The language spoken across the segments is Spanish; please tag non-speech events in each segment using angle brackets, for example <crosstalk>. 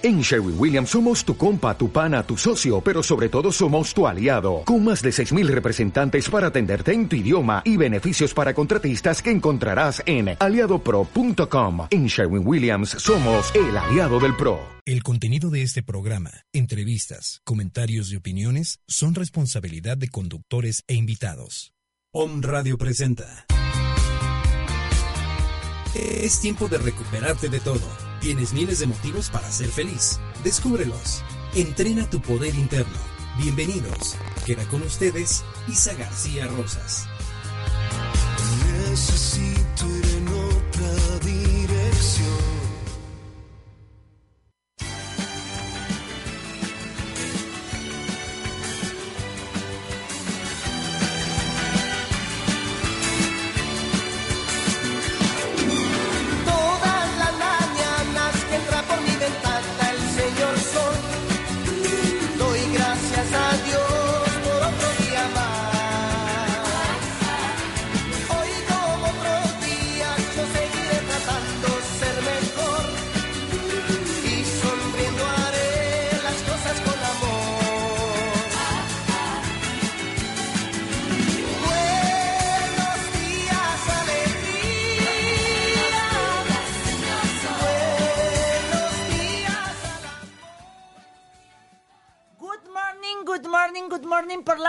En Sherwin Williams somos tu compa, tu pana, tu socio, pero sobre todo somos tu aliado, con más de 6.000 representantes para atenderte en tu idioma y beneficios para contratistas que encontrarás en aliadopro.com. En Sherwin Williams somos el aliado del PRO. El contenido de este programa, entrevistas, comentarios y opiniones son responsabilidad de conductores e invitados. Om Radio presenta. Es tiempo de recuperarte de todo Tienes miles de motivos para ser feliz. Descúbrelos. Entrena tu poder interno. Bienvenidos. Queda con ustedes Isa García Rosas.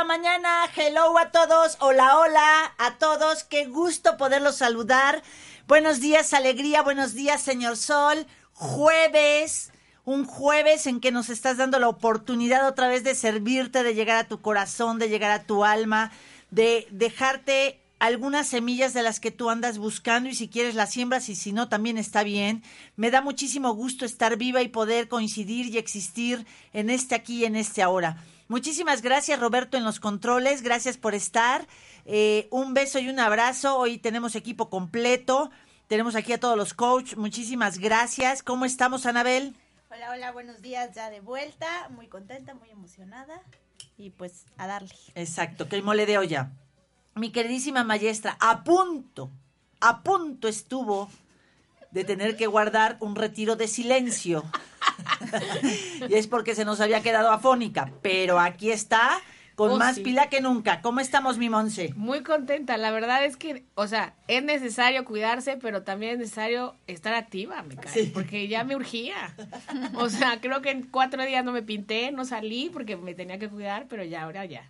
Mañana. Hello a todos. Hola, hola a todos. Qué gusto poderlos saludar. Buenos días, alegría. Buenos días, señor Sol. Jueves. Un jueves en que nos estás dando la oportunidad otra vez de servirte, de llegar a tu corazón, de llegar a tu alma, de dejarte algunas semillas de las que tú andas buscando y si quieres las siembras y si no también está bien. Me da muchísimo gusto estar viva y poder coincidir y existir en este aquí y en este ahora. Muchísimas gracias, Roberto, en los controles. Gracias por estar. Eh, un beso y un abrazo. Hoy tenemos equipo completo. Tenemos aquí a todos los coaches. Muchísimas gracias. ¿Cómo estamos, Anabel? Hola, hola, buenos días. Ya de vuelta. Muy contenta, muy emocionada. Y pues a darle. Exacto, que el mole de olla. Mi queridísima maestra, a punto, a punto estuvo de tener que guardar un retiro de silencio. Y es porque se nos había quedado afónica, pero aquí está con oh, más pila que nunca. ¿Cómo estamos, mi Monse? Muy contenta. La verdad es que, o sea, es necesario cuidarse, pero también es necesario estar activa, me cae, porque ya me urgía. O sea, creo que en cuatro días no me pinté, no salí porque me tenía que cuidar, pero ya, ahora ya.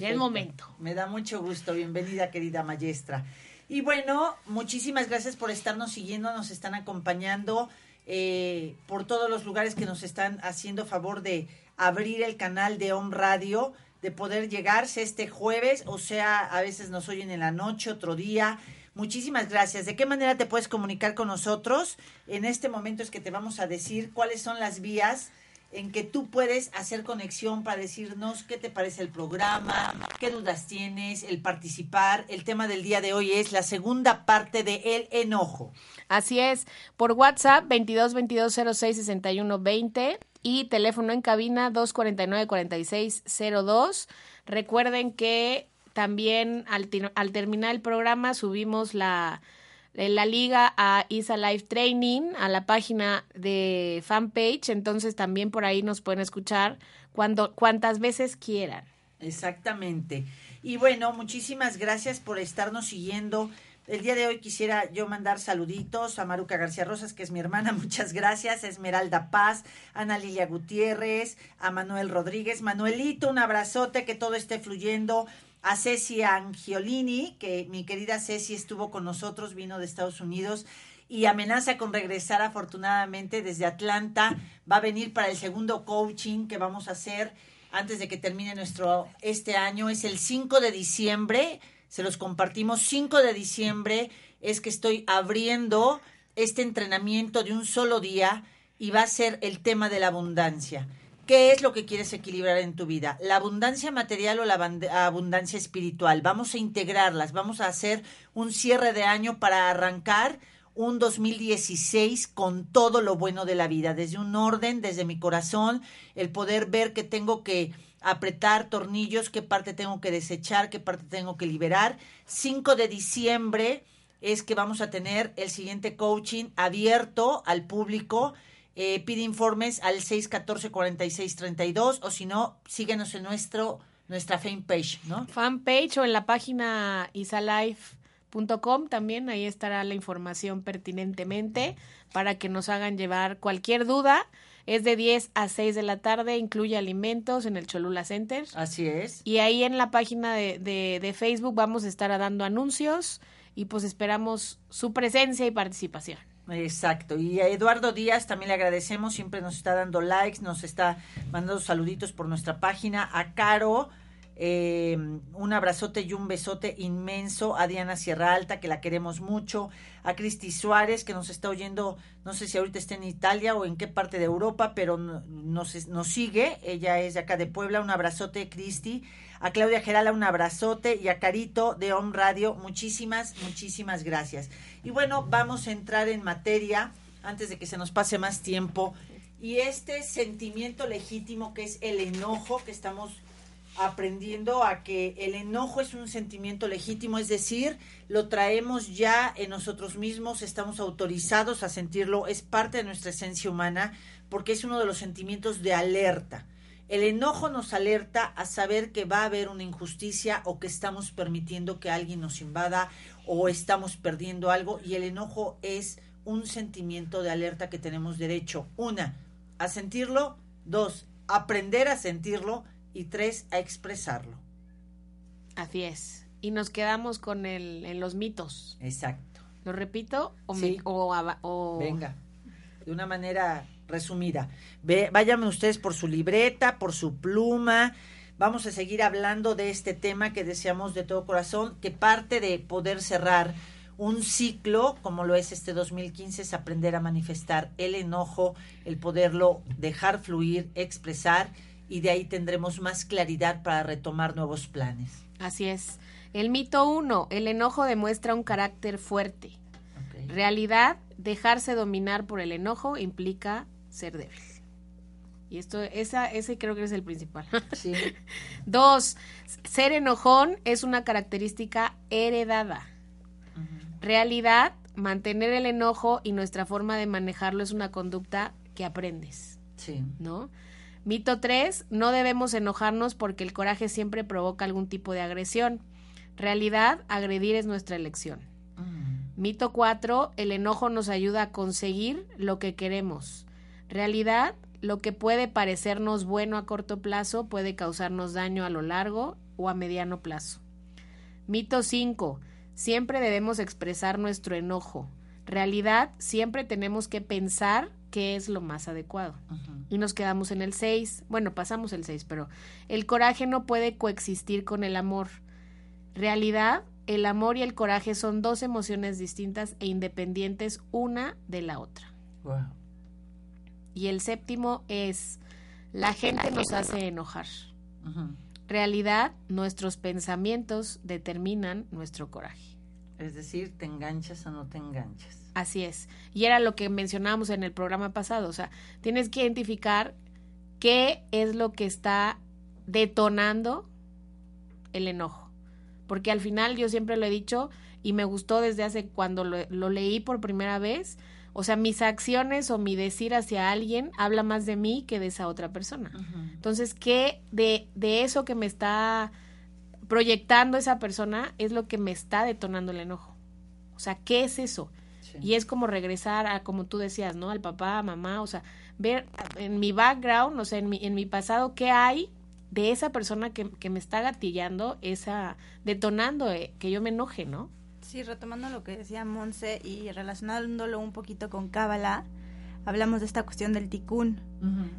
Ya es momento. Me da mucho gusto. Bienvenida, querida maestra. Y bueno, muchísimas gracias por estarnos siguiendo, nos están acompañando. Eh, por todos los lugares que nos están haciendo favor de abrir el canal de Home Radio, de poder llegarse este jueves, o sea, a veces nos oyen en la noche, otro día. Muchísimas gracias. ¿De qué manera te puedes comunicar con nosotros? En este momento es que te vamos a decir cuáles son las vías en que tú puedes hacer conexión para decirnos qué te parece el programa, qué dudas tienes, el participar. El tema del día de hoy es la segunda parte de El enojo. Así es, por WhatsApp 22 22 06 61 20 y teléfono en cabina 249 46 02. Recuerden que también al, al terminar el programa subimos la la liga a ISA Live Training, a la página de fanpage, entonces también por ahí nos pueden escuchar cuando, cuantas veces quieran. Exactamente. Y bueno, muchísimas gracias por estarnos siguiendo. El día de hoy quisiera yo mandar saluditos a Maruca García Rosas, que es mi hermana, <laughs> muchas gracias, a Esmeralda Paz, Ana Lilia Gutiérrez, a Manuel Rodríguez, Manuelito, un abrazote, que todo esté fluyendo, a Ceci Angiolini, que mi querida Ceci estuvo con nosotros, vino de Estados Unidos y amenaza con regresar afortunadamente desde Atlanta. Va a venir para el segundo coaching que vamos a hacer antes de que termine nuestro este año. Es el 5 de diciembre, se los compartimos. 5 de diciembre es que estoy abriendo este entrenamiento de un solo día y va a ser el tema de la abundancia. ¿Qué es lo que quieres equilibrar en tu vida? ¿La abundancia material o la abundancia espiritual? Vamos a integrarlas, vamos a hacer un cierre de año para arrancar un 2016 con todo lo bueno de la vida, desde un orden, desde mi corazón, el poder ver que tengo que apretar tornillos, qué parte tengo que desechar, qué parte tengo que liberar. 5 de diciembre es que vamos a tener el siguiente coaching abierto al público eh, pide informes al 614-4632 o si no, síguenos en nuestro nuestra fanpage, ¿no? Fanpage o en la página isalife.com también, ahí estará la información pertinentemente para que nos hagan llevar cualquier duda. Es de 10 a 6 de la tarde, incluye alimentos en el Cholula Center. Así es. Y ahí en la página de, de, de Facebook vamos a estar dando anuncios y pues esperamos su presencia y participación. Exacto. Y a Eduardo Díaz también le agradecemos, siempre nos está dando likes, nos está mandando saluditos por nuestra página. A Caro, eh, un abrazote y un besote inmenso. A Diana Sierra Alta, que la queremos mucho. A Cristi Suárez, que nos está oyendo, no sé si ahorita está en Italia o en qué parte de Europa, pero nos, nos sigue. Ella es de acá de Puebla. Un abrazote, Cristi a Claudia Gerala un abrazote y a Carito de Home Radio, muchísimas, muchísimas gracias. Y bueno, vamos a entrar en materia antes de que se nos pase más tiempo. Y este sentimiento legítimo que es el enojo, que estamos aprendiendo a que el enojo es un sentimiento legítimo, es decir, lo traemos ya en nosotros mismos, estamos autorizados a sentirlo, es parte de nuestra esencia humana, porque es uno de los sentimientos de alerta. El enojo nos alerta a saber que va a haber una injusticia o que estamos permitiendo que alguien nos invada o estamos perdiendo algo y el enojo es un sentimiento de alerta que tenemos derecho, una, a sentirlo, dos, aprender a sentirlo y tres, a expresarlo. Así es. Y nos quedamos con el, en los mitos. Exacto. ¿Lo repito? O, Sí. o, o- Venga, de una manera resumida. Ve, váyanme ustedes por su libreta, por su pluma. Vamos a seguir hablando de este tema que deseamos de todo corazón, que parte de poder cerrar un ciclo, como lo es este 2015, es aprender a manifestar el enojo, el poderlo dejar fluir, expresar, y de ahí tendremos más claridad para retomar nuevos planes. Así es. El mito uno, el enojo demuestra un carácter fuerte. Realidad, dejarse dominar por el enojo implica ser débil. Y esto, esa, ese creo que es el principal. Sí, <laughs> Dos, ser enojón es una característica heredada. Realidad, mantener el enojo y nuestra forma de manejarlo es una conducta que aprendes, sí. ¿no? Mito 3, no debemos enojarnos porque el coraje siempre provoca algún tipo de agresión. Realidad, agredir es nuestra elección. Mm, Mito 4, el enojo nos ayuda a conseguir lo que queremos. Realidad, lo que puede parecernos bueno a corto plazo puede causarnos daño a lo largo o a mediano plazo. Mito 5, siempre debemos expresar nuestro enojo. Realidad, siempre tenemos que pensar qué es lo más adecuado. Y nos quedamos en el 6. Bueno, pasamos el 6, pero el coraje no puede coexistir con el amor. Realidad, el amor y el coraje son dos emociones distintas e independientes una de la otra. Wow. Y el séptimo es, la gente nos hace enojar. Realidad, nuestros pensamientos determinan nuestro coraje. Es decir, te enganchas o no te enganchas. Así es. Y era lo que mencionábamos en el programa pasado. O sea, tienes que identificar qué es lo que está detonando el enojo. Porque al final yo siempre lo he dicho y me gustó desde hace cuando lo, lo leí por primera vez. O sea, mis acciones o mi decir hacia alguien habla más de mí que de esa otra persona. Entonces, ¿qué de, de eso que me está proyectando esa persona es lo que me está detonando el enojo? O sea, ¿qué es eso? Sí. Y es como regresar a, como tú decías, ¿no? Al papá, mamá, o sea, ver en mi background, o sea, en mi, en mi pasado, ¿qué hay de esa persona que, que me está gatillando, esa, detonando eh, que yo me enoje, ¿no? Sí, retomando lo que decía Monse y relacionándolo un poquito con Cábala, hablamos de esta cuestión del ticún.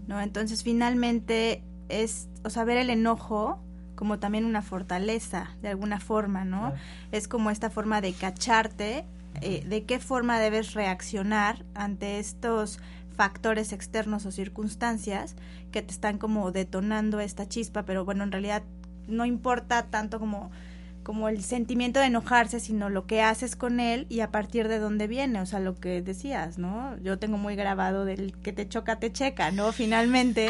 ¿no? Entonces, finalmente es, o sea, ver el enojo como también una fortaleza, de alguna forma, ¿no? Claro. Es como esta forma de cacharte, eh, de qué forma debes reaccionar ante estos factores externos o circunstancias que te están como detonando esta chispa, pero bueno, en realidad no importa tanto como como el sentimiento de enojarse, sino lo que haces con él y a partir de dónde viene, o sea, lo que decías, ¿no? Yo tengo muy grabado del que te choca, te checa, ¿no? Finalmente,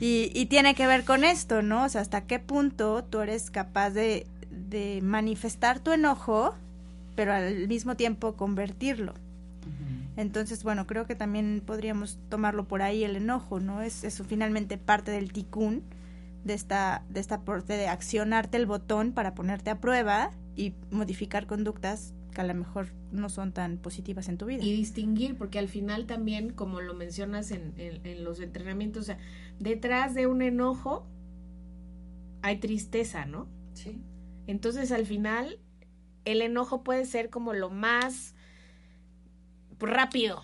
y, y tiene que ver con esto, ¿no? O sea, hasta qué punto tú eres capaz de, de manifestar tu enojo, pero al mismo tiempo convertirlo. Entonces, bueno, creo que también podríamos tomarlo por ahí el enojo, ¿no? Es eso finalmente parte del ticún de esta de esta parte de accionarte el botón para ponerte a prueba y modificar conductas que a lo mejor no son tan positivas en tu vida. Y distinguir, porque al final también, como lo mencionas en, en, los entrenamientos, o sea, detrás de un enojo hay tristeza, ¿no? Sí. Entonces al final el enojo puede ser como lo más rápido.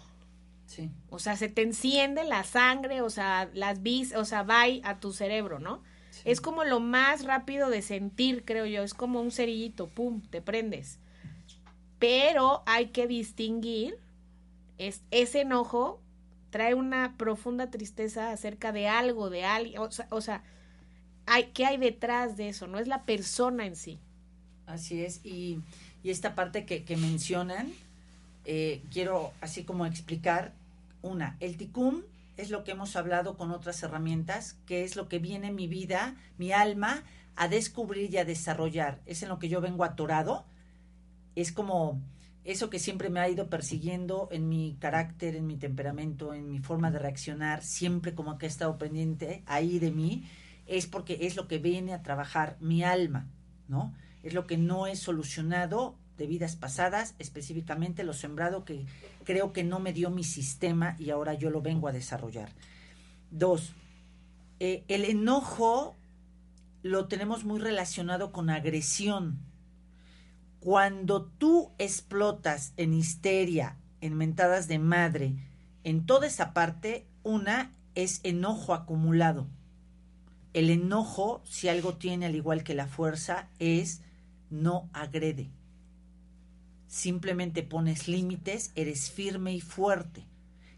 Sí. O sea, se te enciende la sangre, o sea, las vis, o sea, va a tu cerebro, ¿no? Es como lo más rápido de sentir, creo yo. Es como un cerillito, pum, te prendes. Pero hay que distinguir, es, ese enojo trae una profunda tristeza acerca de algo, de alguien, o sea, hay, ¿qué hay detrás de eso? No es la persona en sí. Así es, y, y esta parte que, que mencionan, eh, quiero así como explicar una, el ticum es lo que hemos hablado con otras herramientas, que es lo que viene mi vida, mi alma, a descubrir y a desarrollar. Es en lo que yo vengo atorado es como eso que siempre me ha ido persiguiendo en mi carácter, en mi temperamento, en mi forma de reaccionar, siempre como que ha estado pendiente ahí de mí, es porque es lo que viene a trabajar mi alma, ¿no? Es lo que no he solucionado de vidas pasadas, específicamente lo sembrado que creo que no me dio mi sistema y ahora yo lo vengo a desarrollar. Dos, eh, el enojo lo tenemos muy relacionado con agresión, cuando tú explotas en histeria, en mentadas de madre, en toda esa parte, una es enojo acumulado. El enojo, si algo tiene al igual que la fuerza, es no agrede. Simplemente pones límites, eres firme y fuerte.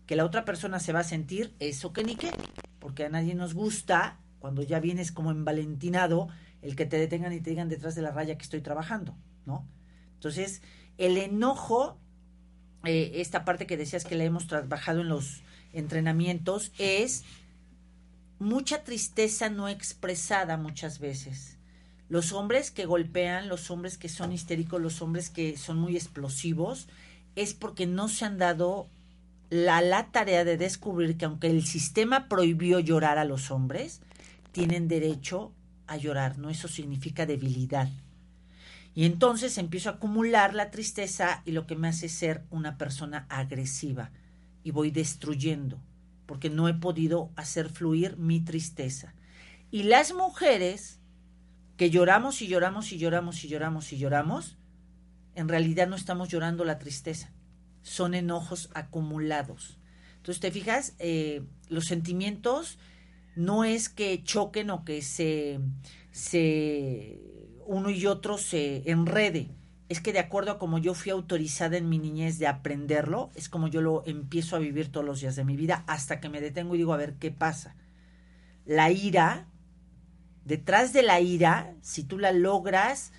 Que la otra persona se va a sentir eso que ni qué, porque a nadie nos gusta cuando ya vienes como envalentinado el que te detengan y te digan detrás de la raya que estoy trabajando. ¿no? Entonces, el enojo, eh, esta parte que decías que la hemos trabajado en los entrenamientos, es mucha tristeza no expresada muchas veces. Los hombres que golpean, los hombres que son histéricos, los hombres que son muy explosivos, es porque no se han dado la, la tarea de descubrir que aunque el sistema prohibió llorar a los hombres, tienen derecho a llorar, ¿no? Eso significa debilidad. Y entonces empiezo a acumular la tristeza y lo que me hace ser una persona agresiva y voy destruyendo porque no he podido hacer fluir mi tristeza. Y las mujeres que lloramos y lloramos y lloramos y lloramos y lloramos, en realidad no estamos llorando la tristeza, son enojos acumulados. Entonces, te fijas, eh, los sentimientos no es que choquen o que se, se uno y otro se enrede. Es que de acuerdo a como yo fui autorizada en mi niñez de aprenderlo, es como yo lo empiezo a vivir todos los días de mi vida hasta que me detengo y digo, a ver, ¿qué pasa? La ira, detrás de la ira, si tú la logras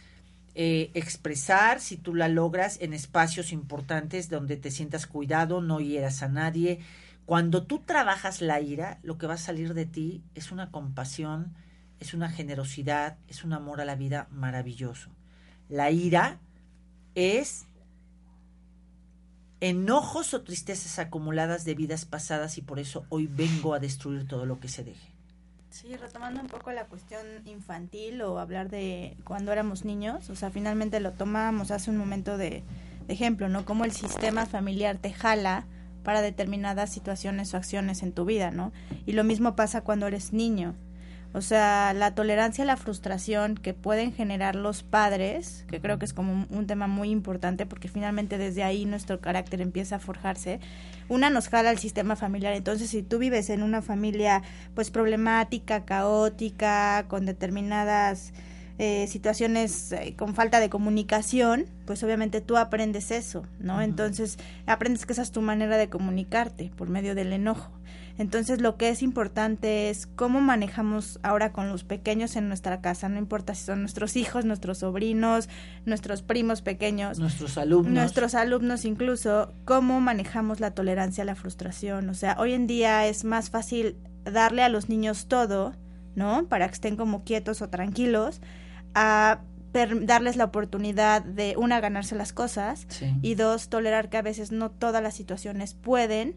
eh, expresar, si tú la logras en espacios importantes donde te sientas cuidado, no hieras a nadie, cuando tú trabajas la ira, lo que va a salir de ti es una compasión, es una generosidad, es un amor a la vida maravilloso. La ira es enojos o tristezas acumuladas de vidas pasadas y por eso hoy vengo a destruir todo lo que se deje. Sí, retomando un poco la cuestión infantil o hablar de cuando éramos niños, o sea, finalmente lo tomábamos hace un momento de, de ejemplo, ¿no? Cómo el sistema familiar te jala para determinadas situaciones o acciones en tu vida, ¿no? Y lo mismo pasa cuando eres niño. O sea, la tolerancia a la frustración que pueden generar los padres, que creo que es como un, tema muy importante porque finalmente desde ahí nuestro carácter empieza a forjarse. Una nos jala al sistema familiar, entonces si tú vives en una familia pues problemática, caótica, con determinadas eh, situaciones eh, con falta de comunicación, pues obviamente tú aprendes eso, ¿no? Entonces aprendes que esa es tu manera de comunicarte por medio del enojo. Entonces lo que es importante es cómo manejamos ahora con los pequeños en nuestra casa, no importa si son nuestros hijos, nuestros sobrinos, nuestros primos pequeños, nuestros alumnos, nuestros alumnos incluso, cómo manejamos la tolerancia a la frustración. O sea, hoy en día es más fácil darle a los niños todo, ¿no? Para que estén como quietos o tranquilos, a darles la oportunidad de, una, ganarse las cosas Sí. y dos, tolerar que a veces no todas las situaciones pueden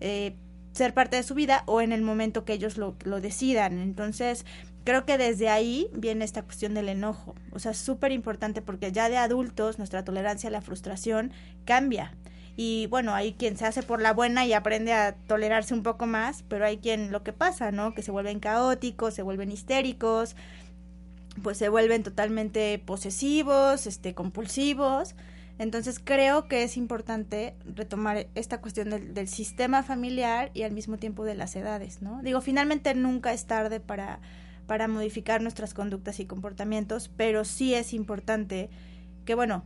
eh, ser parte de su vida o en el momento que ellos lo, lo decidan. Entonces, creo que desde ahí viene esta cuestión del enojo. O sea, súper importante porque ya de adultos nuestra tolerancia a la frustración cambia. Y bueno, hay quien se hace por la buena y aprende a tolerarse un poco más, pero hay quien lo que pasa, ¿no? Que se vuelven caóticos, se vuelven histéricos, pues se vuelven totalmente posesivos, este, compulsivos. Entonces creo que es importante retomar esta cuestión del, del, sistema familiar y al mismo tiempo de las edades, ¿no? Digo, finalmente nunca es tarde para, para modificar nuestras conductas y comportamientos, pero sí es importante que, bueno,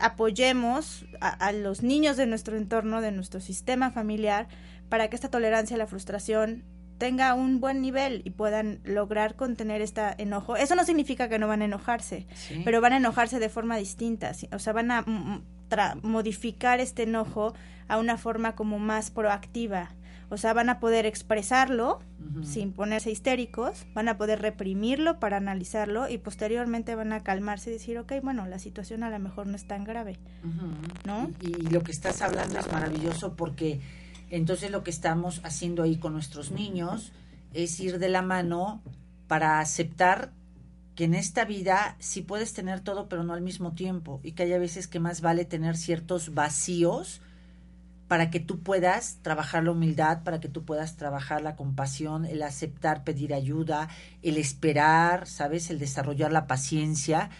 apoyemos a, a los niños de nuestro entorno, de nuestro sistema familiar, para que esta tolerancia a la frustración tenga un buen nivel y puedan lograr contener este enojo. Eso no significa que no van a enojarse, Sí. pero van a enojarse de forma distinta, o sea, van a mm, tra- modificar este enojo a una forma como más proactiva. O sea, van a poder expresarlo sin ponerse histéricos, van a poder reprimirlo para analizarlo y posteriormente van a calmarse y decir, ok, bueno, la situación a lo mejor no es tan grave. ¿No? Y, y lo que estás hablando es maravilloso porque entonces lo que estamos haciendo ahí con nuestros niños es ir de la mano para aceptar que en esta vida sí puedes tener todo pero no al mismo tiempo y que haya veces que más vale tener ciertos vacíos para que tú puedas trabajar la humildad, para que tú puedas trabajar la compasión, el aceptar, pedir ayuda, el esperar, ¿sabes? El desarrollar la paciencia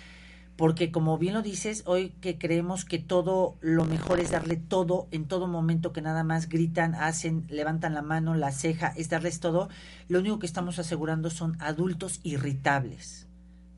porque como bien lo dices, hoy que creemos que todo lo mejor es darle todo en todo momento, que nada más gritan, hacen, levantan la mano, la ceja, es darles todo, lo único que estamos asegurando son adultos irritables,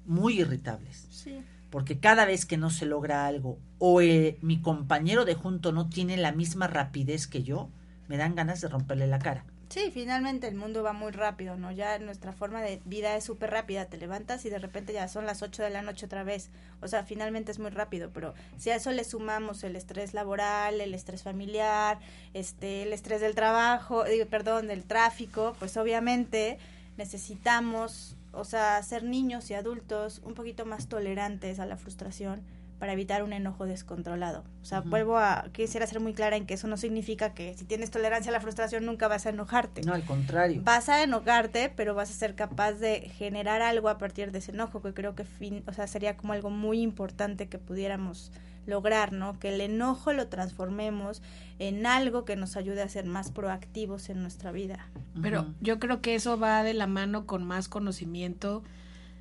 muy irritables, Sí. porque cada vez que no se logra algo o eh, mi compañero de junto no tiene la misma rapidez que yo, me dan ganas de romperle la cara. Sí, finalmente el mundo va muy rápido, ¿no? Ya nuestra forma de vida es súper rápida, te levantas y de repente ya son las 8 de la noche otra vez. O sea, finalmente es muy rápido, pero si a eso le sumamos el estrés laboral, el estrés familiar, este, el estrés del trabajo, perdón, del tráfico, pues obviamente necesitamos, o sea, ser niños y adultos un poquito más tolerantes a la frustración para evitar un enojo descontrolado. O sea, vuelvo a, quisiera ser muy clara en que eso no significa que si tienes tolerancia a la frustración nunca vas a enojarte. No, al contrario. Vas a enojarte, pero vas a ser capaz de generar algo a partir de ese enojo, que creo que fin, o sea, sería como algo muy importante que pudiéramos lograr, ¿no? Que el enojo lo transformemos en algo que nos ayude a ser más proactivos en nuestra vida. Pero yo creo que eso va de la mano con más conocimiento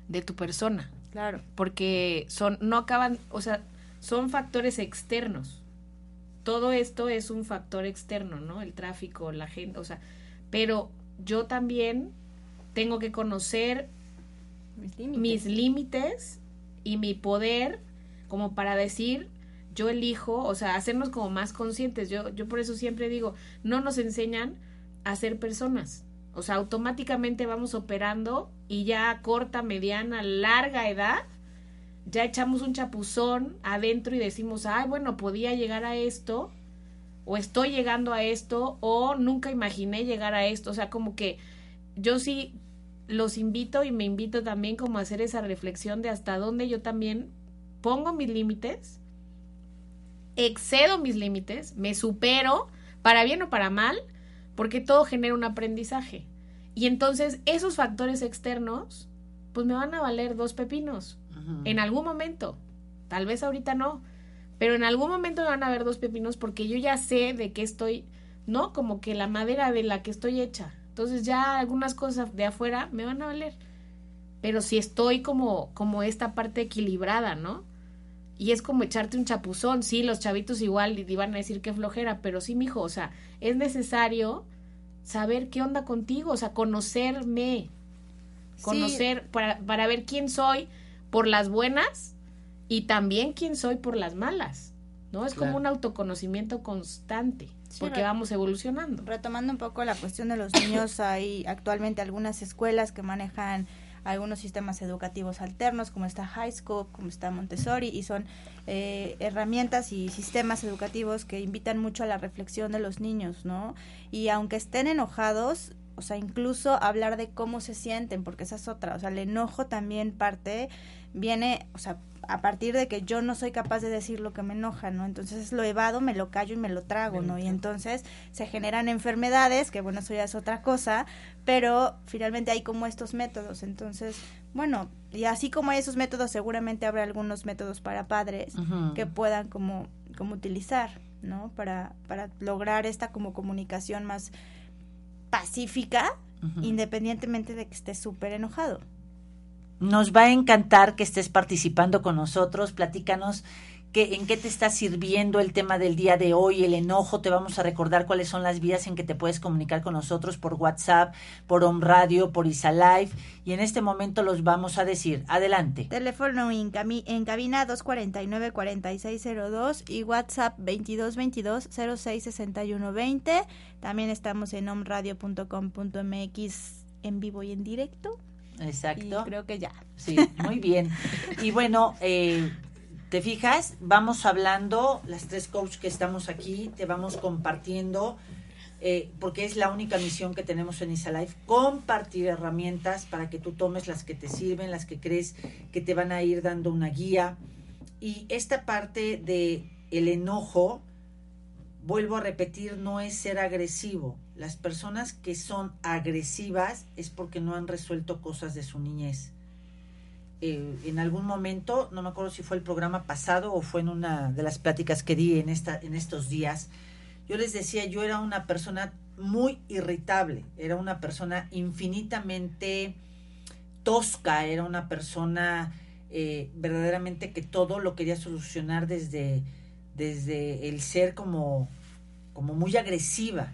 de tu persona, Claro. porque son no acaban, o sea, son factores externos. Todo esto es un factor externo, ¿no? El tráfico, la gente, o sea, pero yo también tengo que conocer Mis límites. mis límites y mi poder como para decir yo elijo, o sea, hacernos como más conscientes. Yo, yo por eso siempre digo, no nos enseñan a ser personas. O sea, automáticamente vamos operando y ya a corta, mediana, larga edad, ya echamos un chapuzón adentro y decimos, ay, bueno, podía llegar a esto, o estoy llegando a esto, o nunca imaginé llegar a esto. O sea, como que yo sí los invito y me invito también como a hacer esa reflexión de hasta dónde yo también pongo mis límites, excedo mis límites, me supero, para bien o para mal, porque todo genera un aprendizaje. Y entonces esos factores externos, pues me van a valer dos pepinos en algún momento. Tal vez ahorita no, pero en algún momento me van a ver dos pepinos porque yo ya sé de qué estoy, ¿no? Como que la madera de la que estoy hecha. Entonces ya algunas cosas de afuera me van a valer. Pero si estoy como, como esta parte equilibrada, ¿no? Y es como echarte un chapuzón. Sí, los chavitos igual iban a decir que flojera, pero sí, mijo, o sea, es necesario saber qué onda contigo, o sea, conocerme, Sí. conocer para, para ver quién soy por las buenas y también quién soy por las malas, ¿no? Es Claro. como un autoconocimiento constante, Sí, porque vamos evolucionando. Retomando un poco la cuestión de los niños, hay actualmente algunas escuelas que manejan algunos sistemas educativos alternos, como está High School, como está Montessori, y son eh, herramientas y sistemas educativos que invitan mucho a la reflexión de los niños, ¿no? Y aunque estén enojados, o sea, incluso hablar de cómo se sienten, porque esa es otra, o sea, el enojo también parte, viene, o sea, a partir de que yo no soy capaz de decir lo que me enoja, ¿no? Entonces lo evado, me lo callo y me lo trago, ¿no? Y entonces se generan enfermedades, que bueno, eso ya es otra cosa, pero finalmente hay como estos métodos. Entonces, bueno, y así como hay esos métodos, seguramente habrá algunos métodos para padres que puedan como, como utilizar, ¿no? Para, para lograr esta como comunicación más pacífica, independientemente de que esté súper enojado. Nos va a encantar que estés participando con nosotros. Platícanos que, en qué te está sirviendo el tema del día de hoy, el enojo. Te vamos a recordar cuáles son las vías en que te puedes comunicar con nosotros por WhatsApp, por Home Radio, por Isa Live. Y en este momento los vamos a decir. Adelante. Teléfono en, cabina 249-4602 y WhatsApp 2222-066120. También estamos en omradio.com.mx en vivo y en directo. Exacto. creo que ya. Sí, <laughs> muy bien. Y bueno, eh, te fijas, vamos hablando, las tres coaches que estamos aquí, te vamos compartiendo, eh, porque es la única misión que tenemos en Isalife, compartir herramientas para que tú tomes las que te sirven, las que crees que te van a ir dando una guía. Y esta parte de el enojo, vuelvo a repetir, no es ser agresivo. Las personas que son agresivas es porque no han resuelto cosas de su niñez. Eh, en algún momento, no me acuerdo si fue el programa pasado o fue en una de las pláticas que di en, esta, en estos días, yo les decía, yo era una persona muy irritable, era una persona infinitamente tosca, era una persona eh, verdaderamente que todo lo quería solucionar desde desde el ser como, como muy agresiva.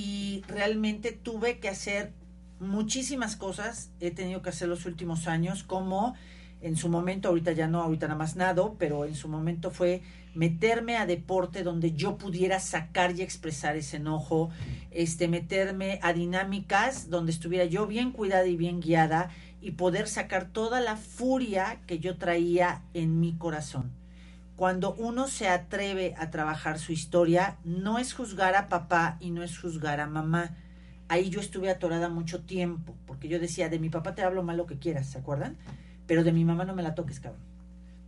Y realmente tuve que hacer muchísimas cosas, he tenido que hacer los últimos años, como en su momento, ahorita ya no, ahorita nada más nado, pero en su momento fue meterme a deporte donde yo pudiera sacar y expresar ese enojo, este, meterme a dinámicas donde estuviera yo bien cuidada y bien guiada y poder sacar toda la furia que yo traía en mi corazón cuando uno se atreve a trabajar su historia, no es juzgar a papá y no es juzgar a mamá. Ahí yo estuve atorada mucho tiempo, porque yo decía, de mi papá te hablo mal lo que quieras, ¿se acuerdan? Pero de mi mamá no me la toques, cabrón.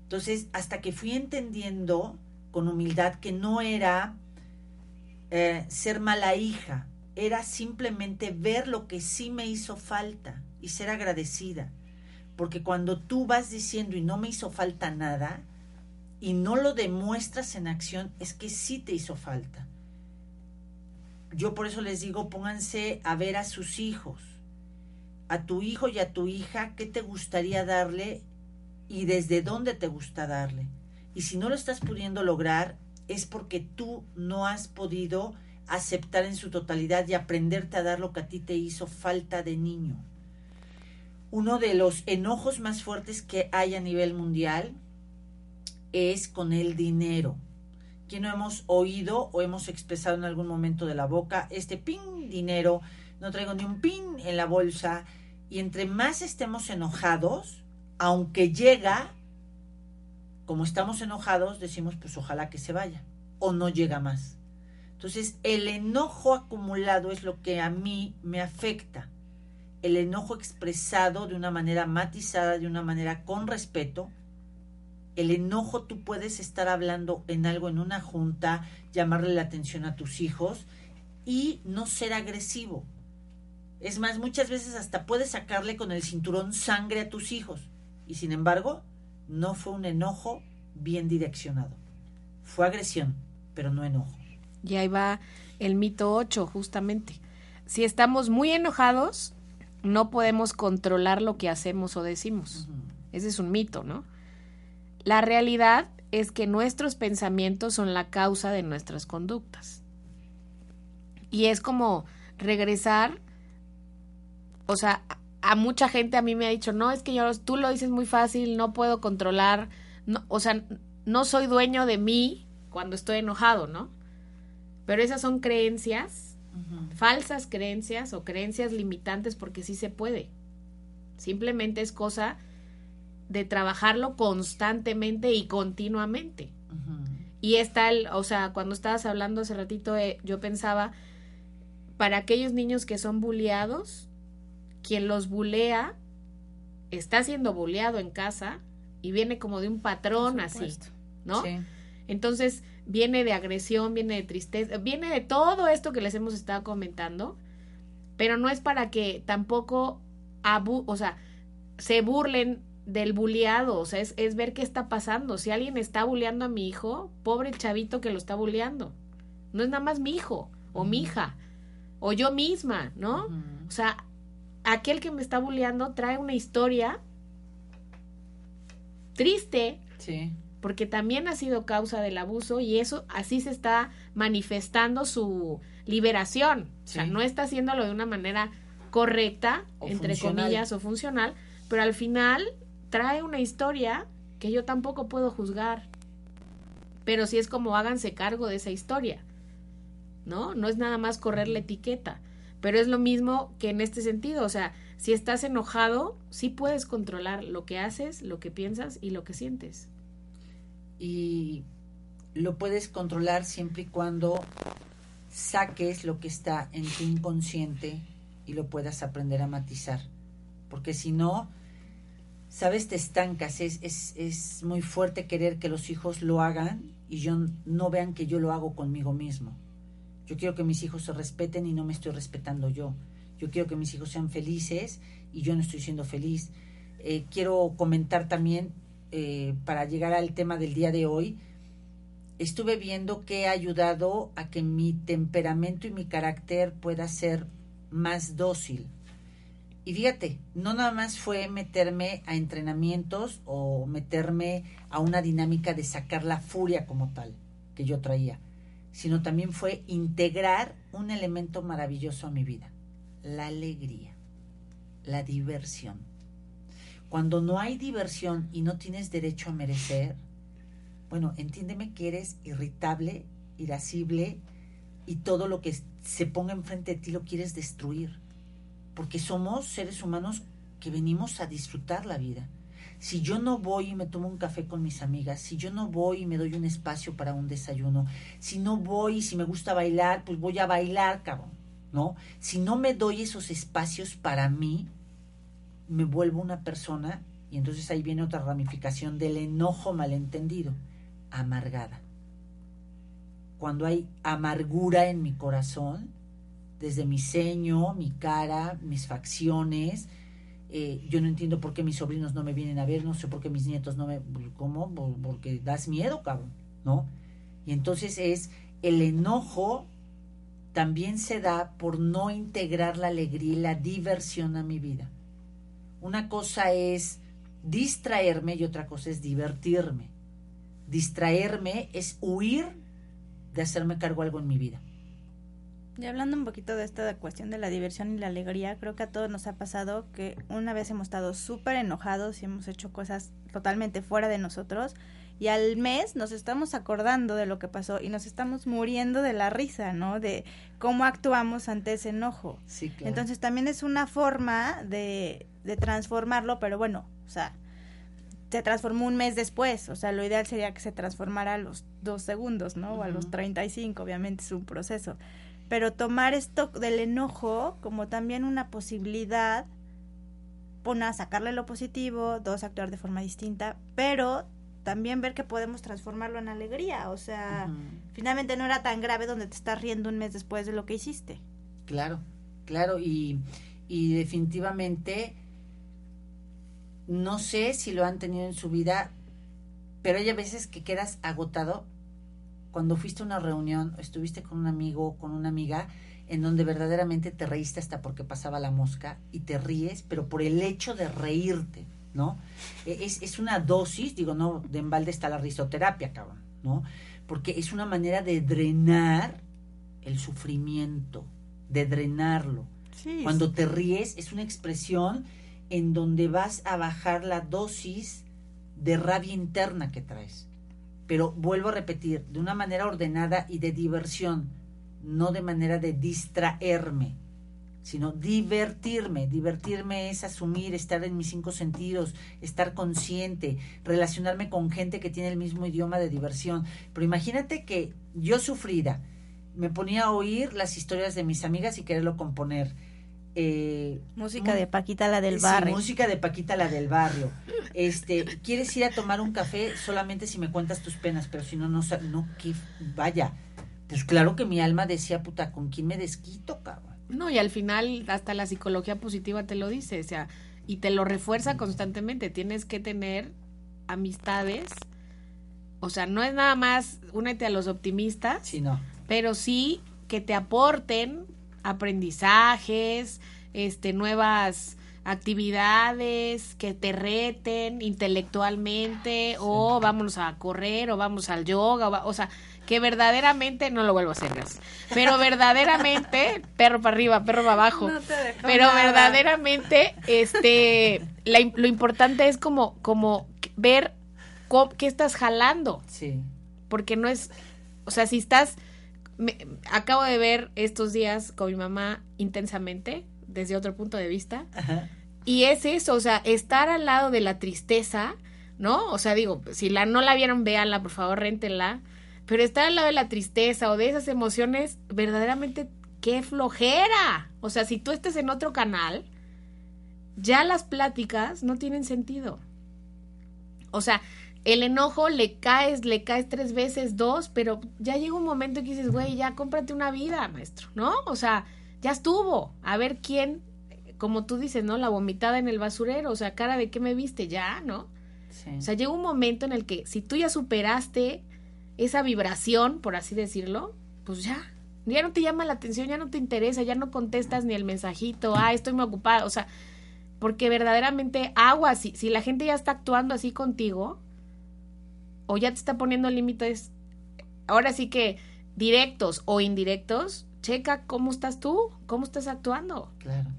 Entonces, hasta que fui entendiendo con humildad que no era eh, ser mala hija, era simplemente ver lo que sí me hizo falta y ser agradecida. Porque cuando tú vas diciendo y no me hizo falta nada, y no lo demuestras en acción, es que sí te hizo falta. Yo por eso les digo, pónganse a ver a sus hijos, a tu hijo y a tu hija, qué te gustaría darle y desde dónde te gusta darle. Y si no lo estás pudiendo lograr, es porque tú no has podido aceptar en su totalidad y aprenderte a dar lo que a ti te hizo falta de niño. Uno de los enojos más fuertes que hay a nivel mundial es con el dinero. Que no hemos oído o hemos expresado en algún momento de la boca este pin dinero, no traigo ni un pin en la bolsa. Y entre más estemos enojados, aunque llega, como estamos enojados, decimos pues ojalá que se vaya o no llega más. Entonces el enojo acumulado es lo que a mí me afecta. El enojo expresado de una manera matizada, de una manera con respeto, el enojo tú puedes estar hablando en algo en una junta, llamarle la atención a tus hijos y no ser agresivo. Es más, muchas veces hasta puedes sacarle con el cinturón sangre a tus hijos. Y sin embargo, no fue un enojo bien direccionado. Fue agresión, pero no enojo. Y ahí va el mito 8, justamente. Si estamos muy enojados, no podemos controlar lo que hacemos o decimos. Ese es un mito, ¿no? La realidad es que nuestros pensamientos son la causa de nuestras conductas. Y es como regresar, o sea, a mucha gente a mí me ha dicho, no, es que yo, tú lo dices muy fácil, no puedo controlar, no, o sea, no soy dueño de mí cuando estoy enojado, ¿no? Pero esas son creencias, falsas creencias o creencias limitantes porque sí se puede. Simplemente es cosa de trabajarlo constantemente y continuamente. Y está el, o sea, cuando estabas hablando hace ratito, eh, yo pensaba, para aquellos niños que son bulleados, quien los bulea está siendo bulleado en casa y viene como de un patrón así, ¿no? Entonces viene de agresión, viene de tristeza, viene de todo esto que les hemos estado comentando, pero no es para que tampoco abu o sea, se burlen del bulleado, o sea, es, es, ver qué está pasando. Si alguien está bulleando a mi hijo, pobre chavito que lo está bulleando. No es nada más mi hijo o mi hija o yo misma, ¿no? O sea, aquel que me está bulleando trae una historia triste. Sí. Porque también ha sido causa del abuso y eso así se está manifestando su liberación. O sea, no está haciéndolo de una manera correcta, entre comillas, o funcional, pero al final trae una historia que yo tampoco puedo juzgar. Pero si es como háganse cargo de esa historia. ¿No? No es nada más correr la etiqueta. Pero es lo mismo que en este sentido. O sea, si estás enojado, sí puedes controlar lo que haces, lo que piensas y lo que sientes. Y lo puedes controlar siempre y cuando saques lo que está en tu inconsciente y lo puedas aprender a matizar. Porque si no, sabes, te estancas. Es, es, es muy fuerte querer que los hijos lo hagan y yo no vean que yo lo hago conmigo mismo. Yo quiero que mis hijos se respeten y no me estoy respetando yo. Yo quiero que mis hijos sean felices y yo no estoy siendo feliz. Eh, quiero comentar también, eh, para llegar al tema del día de hoy, estuve viendo que ha ayudado a que mi temperamento y mi carácter pueda ser más dócil y fíjate, no nada más fue meterme a entrenamientos o meterme a una dinámica de sacar la furia como tal que yo traía, sino también fue integrar un elemento maravilloso a mi vida, la alegría, la diversión. Cuando no hay diversión y no tienes derecho a merecer, bueno, entiéndeme que eres irritable, irascible y todo lo que se ponga enfrente de ti lo quieres destruir porque somos seres humanos que venimos a disfrutar la vida. Si yo no voy y me tomo un café con mis amigas, si yo no voy y me doy un espacio para un desayuno, si no voy y si me gusta bailar, pues voy a bailar, cabrón, ¿no? Si no me doy esos espacios para mí, me vuelvo una persona, y entonces ahí viene otra ramificación del enojo malentendido, amargada. Cuando hay amargura en mi corazón, desde mi ceño, mi cara, mis facciones. Eh, yo no entiendo por qué mis sobrinos no me vienen a ver, no sé por qué mis nietos no me... ¿Cómo? Porque das miedo, cabrón, ¿no? Y entonces es el enojo también se da por no integrar la alegría y la diversión a mi vida. Una cosa es distraerme y otra cosa es divertirme. Distraerme es huir de hacerme cargo algo en mi vida. Y hablando un poquito de esta cuestión de la diversión y la alegría, creo que a todos nos ha pasado que una vez hemos estado súper enojados y hemos hecho cosas totalmente fuera de nosotros y al mes nos estamos acordando de lo que pasó y nos estamos muriendo de la risa, ¿no? De cómo actuamos ante ese enojo. Sí, claro. Entonces también es una forma de, de transformarlo, pero bueno, o sea, se transformó un mes después, o sea, lo ideal sería que se transformara a los dos segundos, ¿no? O a los 35, obviamente es un proceso pero tomar esto del enojo como también una posibilidad, una, sacarle lo positivo, dos, actuar de forma distinta, pero también ver que podemos transformarlo en alegría, o sea, finalmente no era tan grave donde te estás riendo un mes después de lo que hiciste. Claro, claro, y, y definitivamente no sé si lo han tenido en su vida, pero hay veces que quedas agotado cuando fuiste a una reunión, estuviste con un amigo, con una amiga, en donde verdaderamente te reíste hasta porque pasaba la mosca y te ríes, pero por el hecho de reírte, ¿no? E, es, es una dosis, digo, no, de embalde está la risoterapia, cabrón, ¿no? Porque es una manera de drenar el sufrimiento, de drenarlo. Cuando te ríes es una expresión en donde vas a bajar la dosis de rabia interna que traes pero vuelvo a repetir, de una manera ordenada y de diversión, no de manera de distraerme, sino divertirme. Divertirme es asumir, estar en mis cinco sentidos, estar consciente, relacionarme con gente que tiene el mismo idioma de diversión. Pero imagínate que yo sufrida, me ponía a oír las historias de mis amigas y quererlo componer. Eh, Música de Paquita la del sí, barrio. música de Paquita la del barrio. Este, quieres ir a tomar un café solamente si me cuentas tus penas, pero si no, no, no, que vaya. Pues claro que mi alma decía, puta, ¿con quién me desquito, cabrón? No, y al final hasta la psicología positiva te lo dice, o sea, y te lo refuerza constantemente. Tienes que tener amistades. O sea, no es nada más únete a los optimistas, Sí, no. pero sí que te aporten aprendizajes, este, nuevas actividades que te reten intelectualmente o vámonos a correr o vamos al yoga o, va- o sea que verdaderamente no lo vuelvo a hacer gracias, pero <laughs> verdaderamente perro para arriba perro para abajo No te dejó pero nada. verdaderamente este la lo importante es como como ver co- qué estás jalando Sí. porque no es, o sea, si estás, me- acabo de ver estos días con mi mamá intensamente, desde otro punto de vista, Ajá. y es eso, o sea, estar al lado de la tristeza, ¿no? O sea, digo, si la no la vieron, véanla, por favor, réntenla, pero estar al lado de la tristeza o de esas emociones, verdaderamente, qué flojera. O sea, si tú estás en otro canal, ya las pláticas no tienen sentido. O sea, el enojo le caes, le caes tres veces, dos, pero ya llega un momento que dices, güey, ya cómprate una vida, maestro, ¿no? O sea, ya estuvo. A ver quién, como tú dices, ¿no? La vomitada en el basurero, o sea, cara de qué me viste, ya, ¿no? Sí. O sea, llega un momento en el que si tú ya superaste esa vibración, por así decirlo, pues ya, ya no te llama la atención, ya no te interesa, ya no contestas ni el mensajito, ah, estoy muy ocupada, o sea, porque verdaderamente agua, si, si la gente ya está actuando así contigo, o ya te está poniendo límites, ahora sí que directos o indirectos, checa cómo estás tú, cómo estás actuando. claro.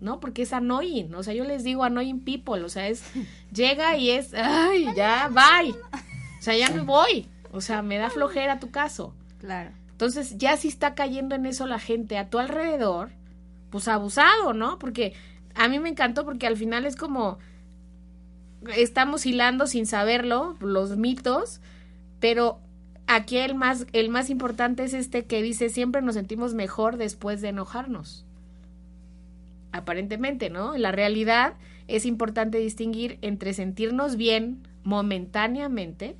¿no? Porque es annoying, o sea, yo les digo annoying people, o sea, es, llega y es, ay, ya, bye, o sea, ya me voy, o sea, me da flojera tu caso. Claro. Entonces, ya si está cayendo en eso la gente a tu alrededor, pues abusado, ¿no? Porque a mí me encantó porque al final es como, estamos hilando sin saberlo, los mitos, pero aquí el más, el más importante es este que dice, siempre nos sentimos mejor después de enojarnos aparentemente, ¿no? En la realidad es importante distinguir entre sentirnos bien momentáneamente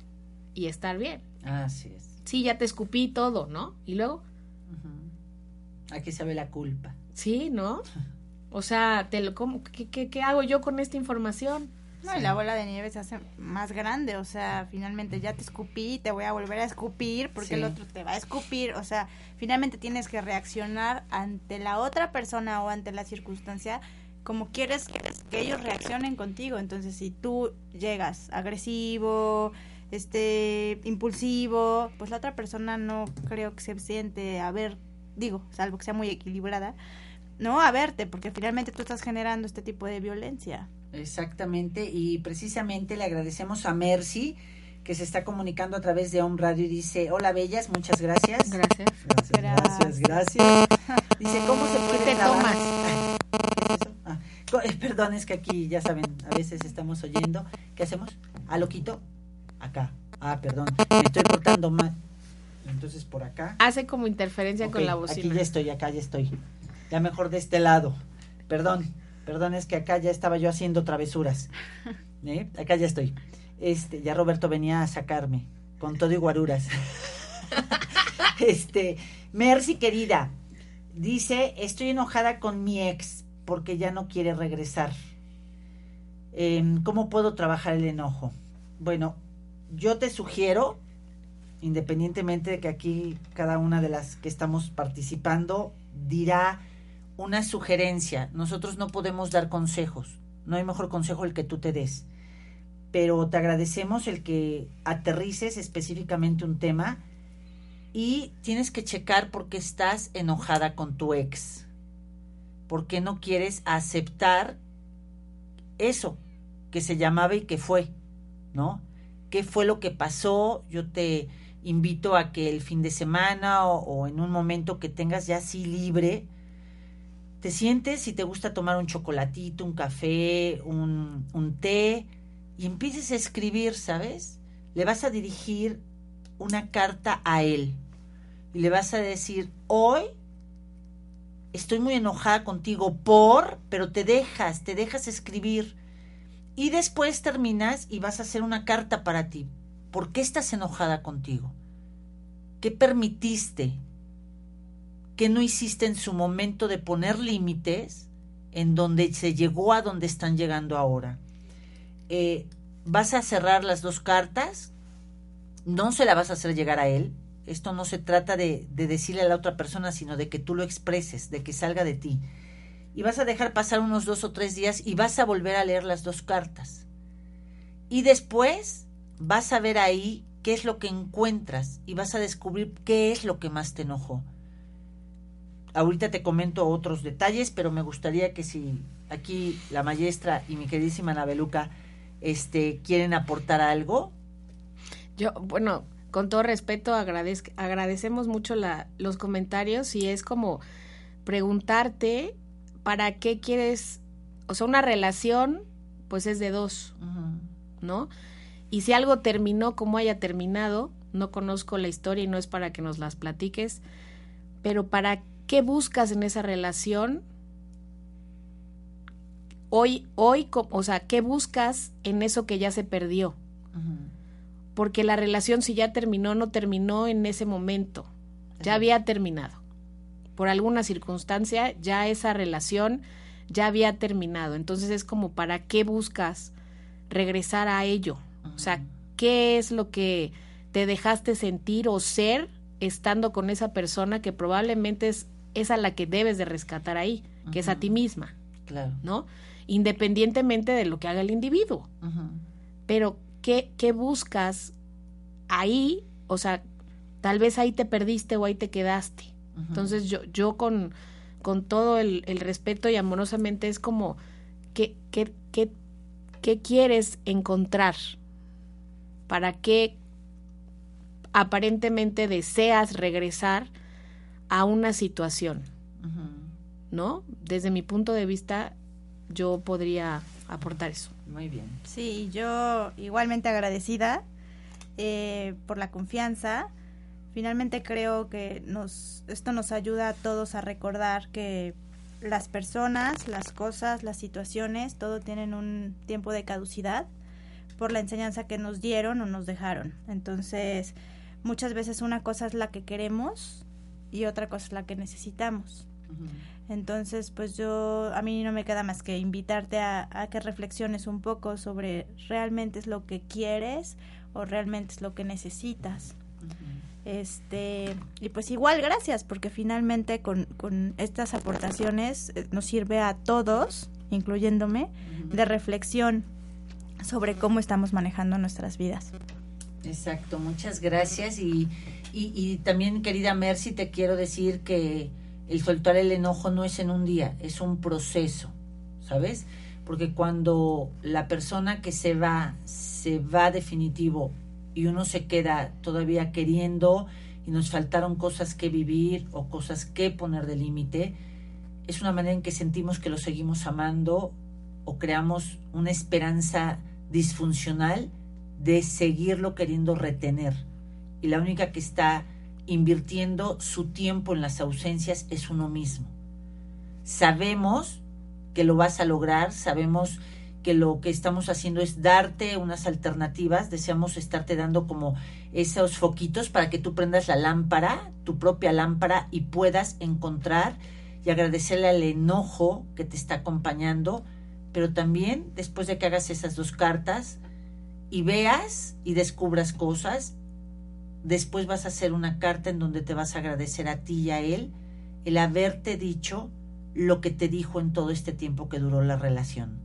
y estar bien. Así es. Sí, ya te escupí todo, ¿no? Y luego. Aquí se ve la culpa. sí, ¿no? <laughs> O sea, te lo, ¿cómo- qué, qué, qué hago yo con esta información? No, y la bola de nieve se hace más grande, o sea, finalmente ya te escupí, te voy a volver a escupir porque Sí. el otro te va a escupir, o sea, finalmente tienes que reaccionar ante la otra persona o ante la circunstancia como quieres que, que ellos reaccionen contigo. Entonces, si tú llegas agresivo, este impulsivo, pues la otra persona no creo que se siente a ver, digo, salvo que sea muy equilibrada, no a verte, porque finalmente tú estás generando este tipo de violencia. Exactamente, y precisamente le agradecemos a Mercy que se está comunicando a través de Home Radio y dice, hola bellas, muchas gracias. Gracias. Gracias, gracias, gracias. <laughs> Dice, ¿cómo se puede te trabajar? tomas? Eso, <laughs> ah, eh, perdón, es que aquí, ya saben, a veces estamos oyendo. ¿Qué hacemos? ¿A lo quito? Acá. Ah, perdón, me estoy portando mal. Entonces, por acá. Hace como interferencia con la Aquí bocina. ya estoy, acá ya estoy. Ya mejor de este lado. Perdón, perdón, es que acá ya estaba yo haciendo travesuras. ¿Eh? Acá ya estoy. Este, ya Roberto venía a sacarme con todo y guaruras. <laughs> este, Mercy querida, dice, estoy enojada con mi ex porque ya no quiere regresar. Em, ¿Cómo puedo trabajar el enojo? Bueno, yo te sugiero, independientemente de que aquí cada una de las que estamos participando dirá una sugerencia. Nosotros no podemos dar consejos. No hay mejor consejo el que tú te des. Pero te agradecemos el que aterrices específicamente un tema y tienes que checar por qué estás enojada con tu ex. ¿Por qué no quieres aceptar eso que se llamaba y que fue? ¿No? ¿Qué fue lo que pasó? Yo te invito a que el fin de semana o, o en un momento que tengas ya así libre, te sientes si te gusta tomar un chocolatito, un café, un, un té y empieces a escribir, ¿sabes? Le vas a dirigir una carta a él y le vas a decir, hoy estoy muy enojada contigo por, pero te dejas, te dejas escribir. Y después terminas y vas a hacer una carta para ti. ¿Por qué estás enojada contigo? ¿Qué permitiste? ¿Qué no hiciste en su momento de poner límites en donde se llegó a donde están llegando ahora? Eh, vas a cerrar las dos cartas, no se la vas a hacer llegar a él. Esto no se trata de, de, decirle a la otra persona, sino de que tú lo expreses, de que salga de ti. Y vas a dejar pasar unos dos o tres días y vas a volver a leer las dos cartas. Y después vas a ver ahí qué es lo que encuentras y vas a descubrir qué es lo que más te enojó. Ahorita te comento otros detalles, pero me gustaría que si aquí la maestra y mi queridísima Nabeluca este, quieren aportar algo. Yo, bueno, con todo respeto, agradez agradecemos mucho la, los comentarios y es como preguntarte para qué quieres, o sea, una relación, pues es de dos, uh -huh. ¿no? Y si algo terminó como haya terminado, no conozco la historia y no es para que nos las platiques, pero para qué buscas en esa relación hoy, hoy, o sea, qué buscas en eso que ya se perdió. Uh -huh. Porque la relación si ya terminó, no terminó en ese momento, ya había terminado. Por alguna circunstancia, ya esa relación ya había terminado. Entonces es como, ¿para qué buscas regresar a ello? Uh -huh. O sea, ¿qué es lo que te dejaste sentir o ser estando con esa persona que probablemente es, es a la que debes de rescatar ahí, uh -huh. que es a ti misma? Claro. ¿No? Independientemente de lo que haga el individuo. Uh -huh. Pero, ¿qué, ¿qué buscas ahí? O sea, tal vez ahí te perdiste o ahí te quedaste. Uh -huh. Entonces, yo, yo con, con todo el, el respeto y amorosamente es como, ¿qué, qué, qué, qué quieres encontrar? ¿Para qué aparentemente deseas regresar a una situación? Uh -huh. ¿No? Desde mi punto de vista, yo podría aportar eso. Muy bien. Sí, yo igualmente agradecida eh, por la confianza. Finalmente creo que nos esto nos ayuda a todos a recordar que las personas, las cosas, las situaciones, todo tienen un tiempo de caducidad por la enseñanza que nos dieron o nos dejaron. Entonces, muchas veces una cosa es la que queremos y otra cosa es la que necesitamos. Uh -huh. Entonces, pues yo, a mí no me queda más que invitarte a, a, que reflexiones un poco sobre realmente es lo que quieres o realmente es lo que necesitas. Uh -huh. Este, y pues igual gracias, porque finalmente con, con estas aportaciones eh, nos sirve a todos, incluyéndome, uh -huh. de reflexión sobre cómo estamos manejando nuestras vidas. Exacto, muchas gracias y, y, y también querida Mercy te quiero decir que el soltar el enojo no es en un día, es un proceso, ¿sabes? Porque cuando la persona que se va, se va definitivo y uno se queda todavía queriendo y nos faltaron cosas que vivir o cosas que poner de límite, es una manera en que sentimos que lo seguimos amando o creamos una esperanza disfuncional de seguirlo queriendo retener. Y la única que está invirtiendo su tiempo en las ausencias es uno mismo. Sabemos que lo vas a lograr, sabemos que lo que estamos haciendo es darte unas alternativas, deseamos estarte dando como esos foquitos para que tú prendas la lámpara, tu propia lámpara, y puedas encontrar y agradecerle al enojo que te está acompañando, pero también después de que hagas esas dos cartas y veas y descubras cosas después vas a hacer una carta en donde te vas a agradecer a ti y a él el haberte dicho lo que te dijo en todo este tiempo que duró la relación.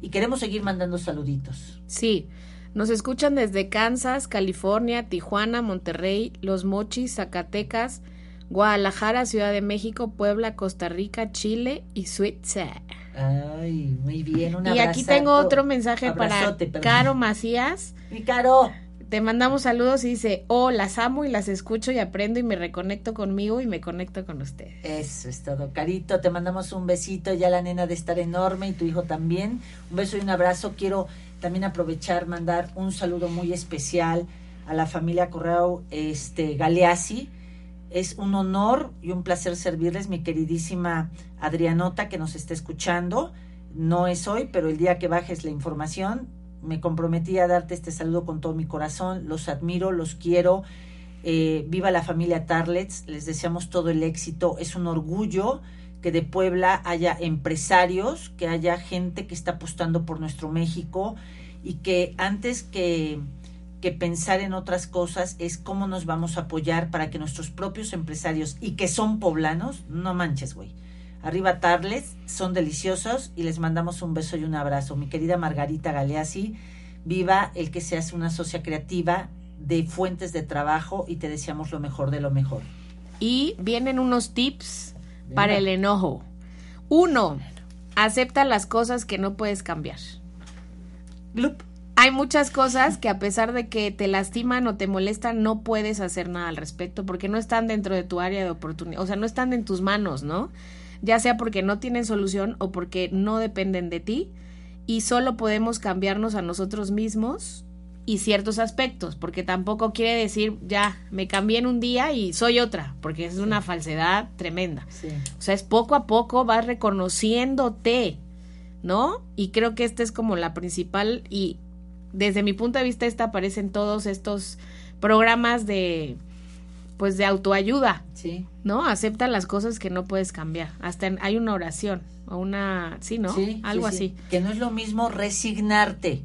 Y queremos seguir mandando saluditos. Sí, nos escuchan desde Kansas, California, Tijuana, Monterrey, Los Mochis, Zacatecas, Guadalajara, Ciudad de México, Puebla, Costa Rica, Chile y Suiza. Ay, muy bien. Un y aquí tengo otro mensaje para perdón. Caro Macías. Mi Caro te mandamos saludos y dice, oh, las amo y las escucho y aprendo y me reconecto conmigo y me conecto con ustedes. Eso es todo, Carito, te mandamos un besito, ya la nena de estar enorme y tu hijo también. Un beso y un abrazo. Quiero también aprovechar, mandar un saludo muy especial a la familia Correo este, Galeazzi, Es un honor y un placer servirles, mi queridísima Adrianota, que nos está escuchando. No es hoy, pero el día que bajes la información, me comprometí a darte este saludo con todo mi corazón. Los admiro, los quiero. Eh, viva la familia Tarlets, les deseamos todo el éxito. Es un orgullo que de Puebla haya empresarios, que haya gente que está apostando por nuestro México y que antes que, que pensar en otras cosas es cómo nos vamos a apoyar para que nuestros propios empresarios y que son poblanos, no manches, güey. Arriba Tarles, son deliciosos y les mandamos un beso y un abrazo. Mi querida Margarita Galeazzi, viva el que seas una socia creativa de fuentes de trabajo y te deseamos lo mejor de lo mejor. Y vienen unos tips para el enojo. Uno, acepta las cosas que no puedes cambiar. Hay muchas cosas que a pesar de que te lastiman o te molestan, no puedes hacer nada al respecto porque no están dentro de tu área de oportunidad, o sea, no están en tus manos, ¿no? Ya sea porque no tienen solución o porque no dependen de ti y solo podemos cambiarnos a nosotros mismos y ciertos aspectos, porque tampoco quiere decir ya me cambié en un día y soy otra, porque es una falsedad tremenda. O sea, es poco a poco vas reconociéndote, ¿no? Y creo que esta es como la principal y desde mi punto de vista esta aparece en todos estos programas de pues de autoayuda. Sí. ¿No? Acepta las cosas que no puedes cambiar. Hasta hay una oración o una, sí, ¿no? Sí, Algo sí, sí. así. Que no es lo mismo resignarte.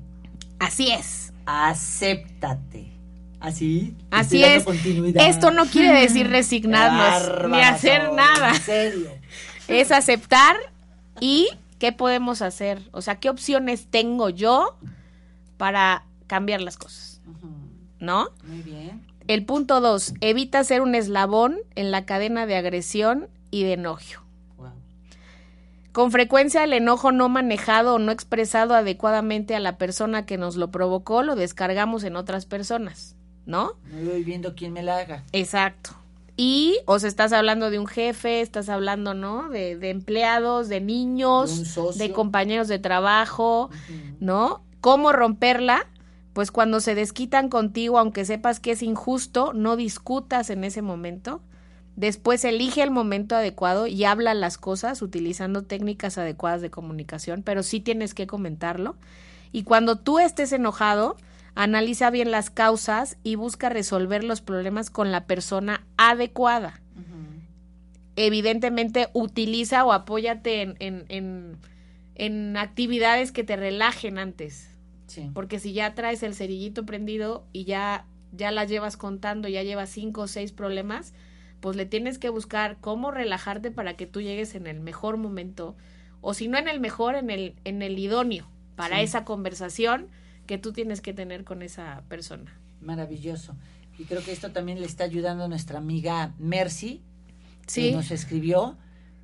Así es. Acéptate. Así. Así es. Esto no quiere decir <laughs> resignarnos ni hacer nada. En serio. <laughs> Es aceptar y qué podemos hacer. O sea, qué opciones tengo yo para cambiar las cosas. ¿No? Muy bien. El punto dos, evita ser un eslabón en la cadena de agresión y de enojo. Wow. Con frecuencia el enojo no manejado o no expresado adecuadamente a la persona que nos lo provocó lo descargamos en otras personas, ¿no? No voy viendo quién me la haga. Exacto. Y, o sea, estás hablando de un jefe, estás hablando, ¿no? De, de empleados, de niños, de compañeros de trabajo, ¿no? ¿Cómo romperla? Pues cuando se desquitan contigo, aunque sepas que es injusto, no discutas en ese momento. Después elige el momento adecuado y habla las cosas utilizando técnicas adecuadas de comunicación, pero sí tienes que comentarlo. Y cuando tú estés enojado, analiza bien las causas y busca resolver los problemas con la persona adecuada. Evidentemente, utiliza o apóyate en, en, en, en actividades que te relajen antes. Sí. Porque si ya traes el cerillito prendido y ya, ya la llevas contando, ya llevas cinco o seis problemas, pues le tienes que buscar cómo relajarte para que tú llegues en el mejor momento, o si no en el mejor, en el, en el idóneo, para Sí. esa conversación que tú tienes que tener con esa persona. Maravilloso. Y creo que esto también le está ayudando a nuestra amiga Mercy, Sí, que nos escribió,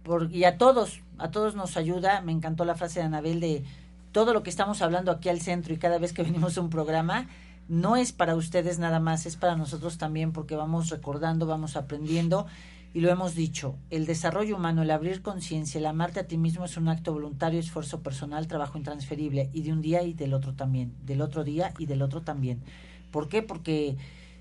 por, y a todos, a todos nos ayuda. Me encantó la frase de Anabel de todo lo que estamos hablando aquí al centro y cada vez que <laughs> venimos a un programa, no es para ustedes nada más, es para nosotros también, porque vamos recordando, vamos aprendiendo. Y lo hemos dicho, el desarrollo humano, el abrir conciencia, el amarte a ti mismo es un acto voluntario, esfuerzo personal, trabajo intransferible, y de un día y del otro también, del otro día y del otro también. ¿Por qué? Porque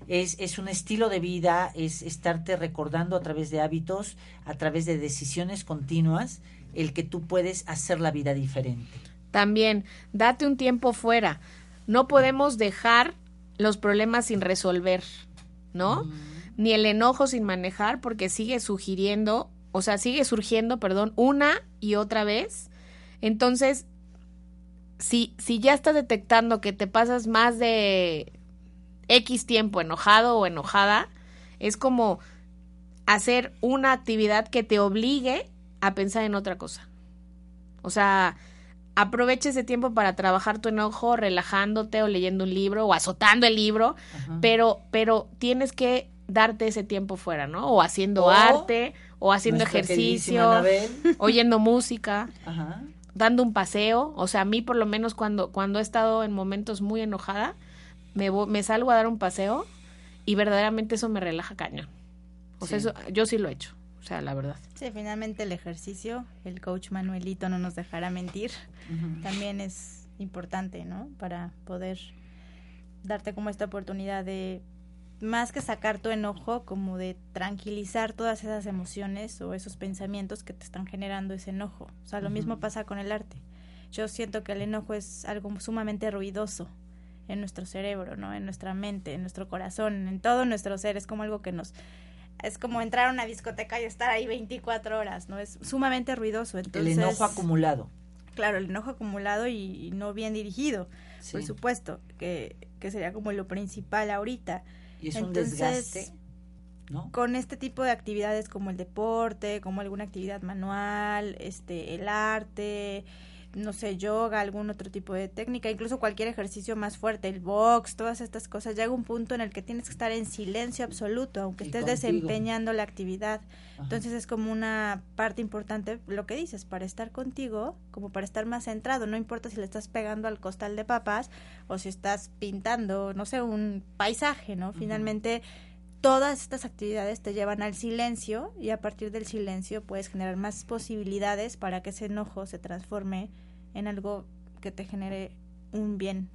es, es un estilo de vida, es estarte recordando a través de hábitos, a través de decisiones continuas, el que tú puedes hacer la vida diferente. También, date un tiempo fuera. No podemos dejar los problemas sin resolver, ¿no? Ni el enojo sin manejar, porque sigue sugiriendo, o sea, sigue surgiendo, perdón, una y otra vez. Entonces, si, si ya estás detectando que te pasas más de X tiempo enojado o enojada, es como hacer una actividad que te obligue a pensar en otra cosa. O sea, aprovecha ese tiempo para trabajar tu enojo relajándote o leyendo un libro o azotando el libro, Ajá. pero pero tienes que darte ese tiempo fuera, ¿no? O haciendo O arte, o haciendo ejercicio, <laughs> oyendo música, Ajá. dando un paseo, o sea, a mí por lo menos cuando cuando he estado en momentos muy enojada, me me salgo a dar un paseo y verdaderamente eso me relaja cañón. O sea, eso yo sí lo he hecho, sea, la verdad. Sí, finalmente el ejercicio, el coach Manuelito no nos dejará mentir, también es importante, ¿no? Para poder darte como esta oportunidad de más que sacar tu enojo, como de tranquilizar todas esas emociones o esos pensamientos que te están generando ese enojo. O sea, lo mismo pasa con el arte. Yo siento que el enojo es algo sumamente ruidoso en nuestro cerebro, ¿no? En nuestra mente, en nuestro corazón, en todo nuestro ser. Es como algo que nos... Es como entrar a una discoteca y estar ahí 24 horas, ¿no? Es sumamente ruidoso. Entonces, el enojo acumulado. Claro, el enojo acumulado y, no bien dirigido, por supuesto, que, que sería como lo principal ahorita. Y es un desgaste. ¿No? Con este tipo de actividades como el deporte, como alguna actividad manual, este, el arte, no sé, yoga, algún otro tipo de técnica, incluso cualquier ejercicio más fuerte, el box, todas estas cosas, llega un punto en el que tienes que estar en silencio absoluto, aunque estés desempeñando la actividad. Entonces es como una parte importante lo que dices, para estar contigo, como para estar más centrado, no importa si le estás pegando al costal de papas o si estás pintando, no sé, un paisaje, ¿no? Finalmente todas estas actividades te llevan al silencio y a partir del silencio puedes generar más posibilidades para que ese enojo se transforme en algo que te genere un bien.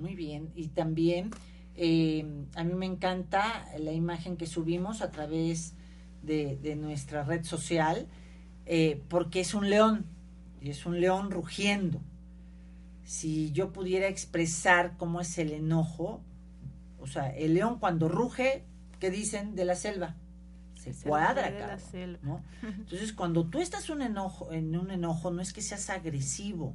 Muy bien, y también eh, a mí me encanta la imagen que subimos a través de, nuestra red social, eh, porque es un león, y es un león rugiendo. Si yo pudiera expresar cómo es el enojo, o sea, el león cuando ruge, ¿qué dicen de la selva? Se, cuadra, ¿no? Entonces, cuando tú estás un enojo, en un enojo, no es que seas agresivo,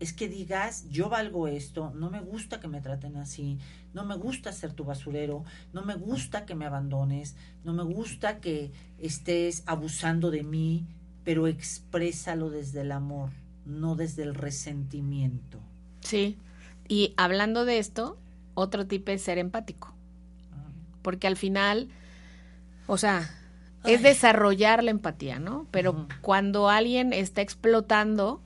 es que digas, yo valgo esto, no me gusta que me traten así, no me gusta ser tu basurero, no me gusta que me abandones, no me gusta que estés abusando de mí, pero exprésalo desde el amor, no desde el resentimiento. Sí, y hablando de esto, otro tipo es ser empático, porque al final o sea, es desarrollar la empatía, ¿no? Pero cuando alguien está explotando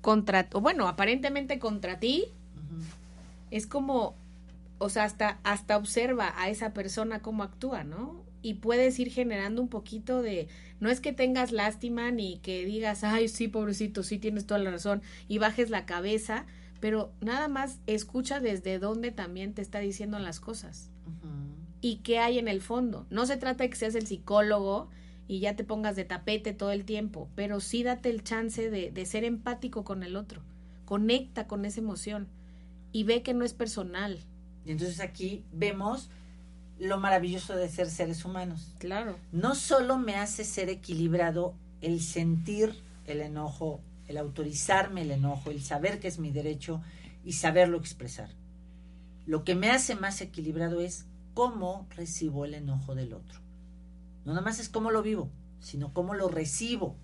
contra, o bueno, aparentemente contra ti, es como, o sea, hasta, hasta observa a esa persona cómo actúa, ¿no? Y puedes ir generando un poquito de, no es que tengas lástima ni que digas, ay, sí, pobrecito, sí tienes toda la razón, y bajes la cabeza, pero nada más escucha desde dónde también te está diciendo las cosas y qué hay en el fondo. No se trata de que seas el psicólogo y ya te pongas de tapete todo el tiempo, pero sí date el chance de, de ser empático con el otro. Conecta con esa emoción y ve que no es personal. Y entonces aquí vemos lo maravilloso de ser seres humanos. Claro. No solo me hace ser equilibrado el sentir el enojo, el autorizarme el enojo, el saber que es mi derecho y saberlo expresar. Lo que me hace más equilibrado es cómo recibo el enojo del otro. No nada más es cómo lo vivo, sino cómo lo recibo,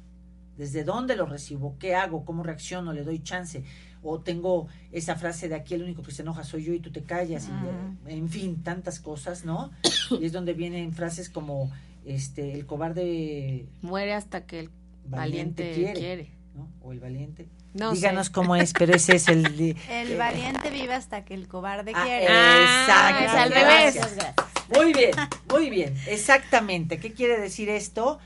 desde dónde lo recibo, qué hago, cómo reacciono, le doy chance. O tengo esa frase de aquí el único que se enoja soy yo y tú te callas, en fin, tantas cosas, ¿no? Y es donde vienen frases como este el cobarde muere hasta que el valiente, quiere, ¿no? O el valiente Díganos cómo es, pero ese es el... <laughs> el valiente vive hasta que el cobarde ah, quiere. exacto. Es al revés. Muy bien, muy bien. Exactamente. ¿Qué quiere decir esto?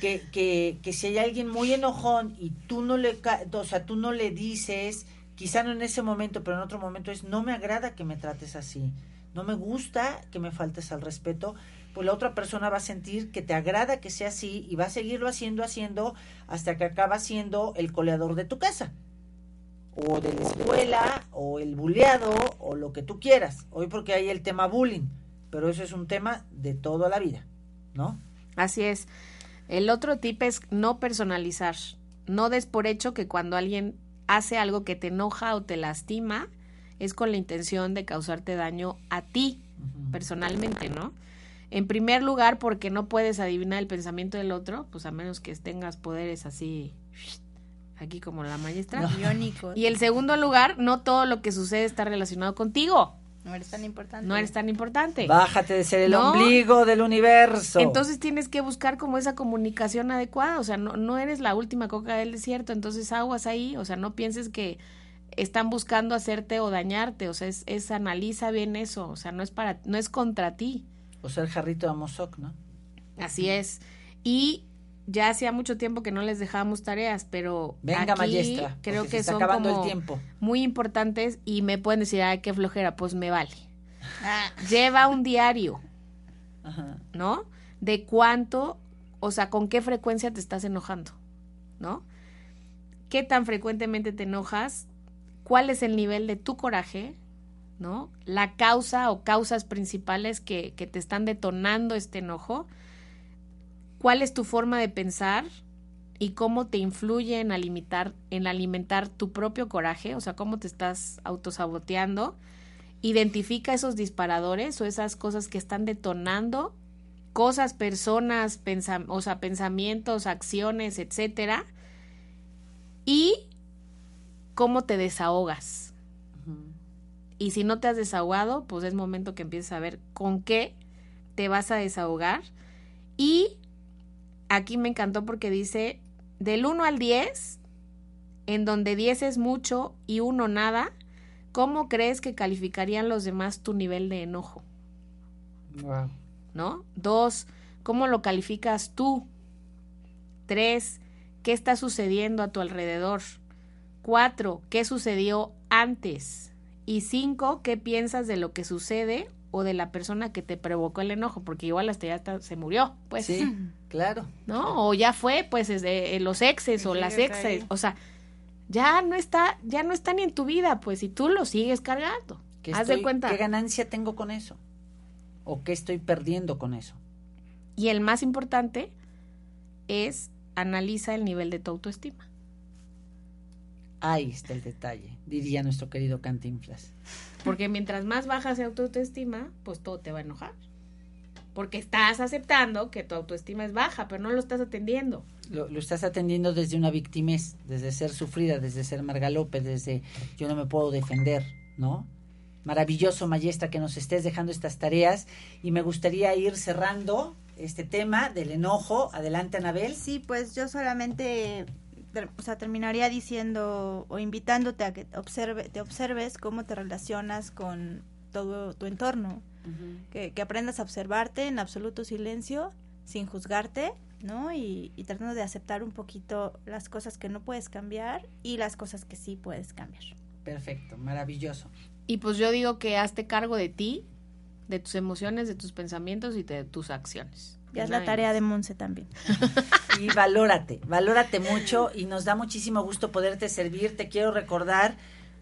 Que, que, que si hay alguien muy enojón y tú no le, o sea, tú no le dices, quizá no en ese momento, pero en otro momento es, no me agrada que me trates así, no me gusta que me faltes al respeto, pues la otra persona va a sentir que te agrada que sea así y va a seguirlo haciendo, haciendo, hasta que acaba siendo el coleador de tu casa, o de la escuela, o el buleado, o lo que tú quieras. Hoy porque hay el tema bullying, pero eso es un tema de toda la vida, ¿no? Así es. El otro tip es no personalizar. No des por hecho que cuando alguien hace algo que te enoja o te lastima, es con la intención de causarte daño a ti, personalmente, ¿no? En primer lugar, porque no puedes adivinar el pensamiento del otro, pues a menos que tengas poderes así aquí como la maestra. Y el segundo lugar, no todo lo que sucede está relacionado contigo. No eres tan importante. No eres tan importante. Bájate de ser el ombligo del universo. Entonces tienes que buscar como esa comunicación adecuada. O sea, no, no eres la última coca del desierto. Entonces aguas ahí. O sea, no pienses que están buscando hacerte o dañarte. O sea, es, es analiza bien eso. O sea, no es para, no es contra ti. O sea, el jarrito de Amozoc, ¿no? Así es. Y ya hacía mucho tiempo que no les dejábamos tareas, pero Venga, aquí creo que son como el tiempo. muy importantes y me pueden decir, ay, qué flojera, pues me vale. <laughs> Lleva un diario, ¿no? De cuánto, o sea, con qué frecuencia te estás enojando, ¿no? ¿Qué tan frecuentemente te enojas? ¿Cuál es el nivel de tu coraje? ¿No? La causa o causas principales que, que te están detonando este enojo. ¿Cuál es tu forma de pensar? y cómo te influye en alimentar, en alimentar tu propio coraje, o sea, cómo te estás autosaboteando. Identifica esos disparadores o esas cosas que están detonando, cosas, personas, o sea, pensamientos, acciones, etcétera. Y cómo te desahogas. Y si no te has desahogado, pues es momento que empieces a ver con qué te vas a desahogar. Y aquí me encantó porque dice del 1 al 10, en donde 10 es mucho y 1 nada, ¿cómo crees que calificarían los demás tu nivel de enojo? Wow. ¿No? Dos, ¿cómo lo calificas tú? Tres, ¿qué está sucediendo a tu alrededor? Cuatro, ¿qué sucedió antes? Y cinco, ¿qué piensas de lo que sucede o de la persona que te provocó el enojo, porque igual hasta ya se murió, pues. Sí, claro. ¿No? O ya fue, pues, desde los exes o las exes, o sea, ya no está, ya no está ni en tu vida, pues, y tú lo sigues cargando. Haz de cuenta. ¿Qué ganancia tengo con eso? ¿O qué estoy perdiendo con eso? Y el más importante es analiza el nivel de tu autoestima. Ahí está el detalle, diría nuestro querido Cantinflas. Porque mientras más baja sea autoestima, pues todo te va a enojar. Porque estás aceptando que tu autoestima es baja, pero no lo estás atendiendo. Lo, estás atendiendo desde una victimez, desde ser sufrida, desde ser Marga López, desde yo no me puedo defender, ¿no? Maravilloso, Mayestra, que nos estés dejando estas tareas. Y me gustaría ir cerrando este tema del enojo. Adelante, Anabel. Sí, pues yo solamente o sea, terminaría diciendo o invitándote a que observe, te observes cómo te relacionas con todo tu entorno, que, aprendas a observarte en absoluto silencio, sin juzgarte, ¿no? Y, y, tratando de aceptar un poquito las cosas que no puedes cambiar y las cosas que sí puedes cambiar. Perfecto, maravilloso. Y pues yo digo que hazte cargo de ti, de tus emociones, de tus pensamientos y de tus acciones. Ya es la tarea de Monse también. <laughs> Y valórate, valórate mucho y nos da muchísimo gusto poderte servir. Te quiero recordar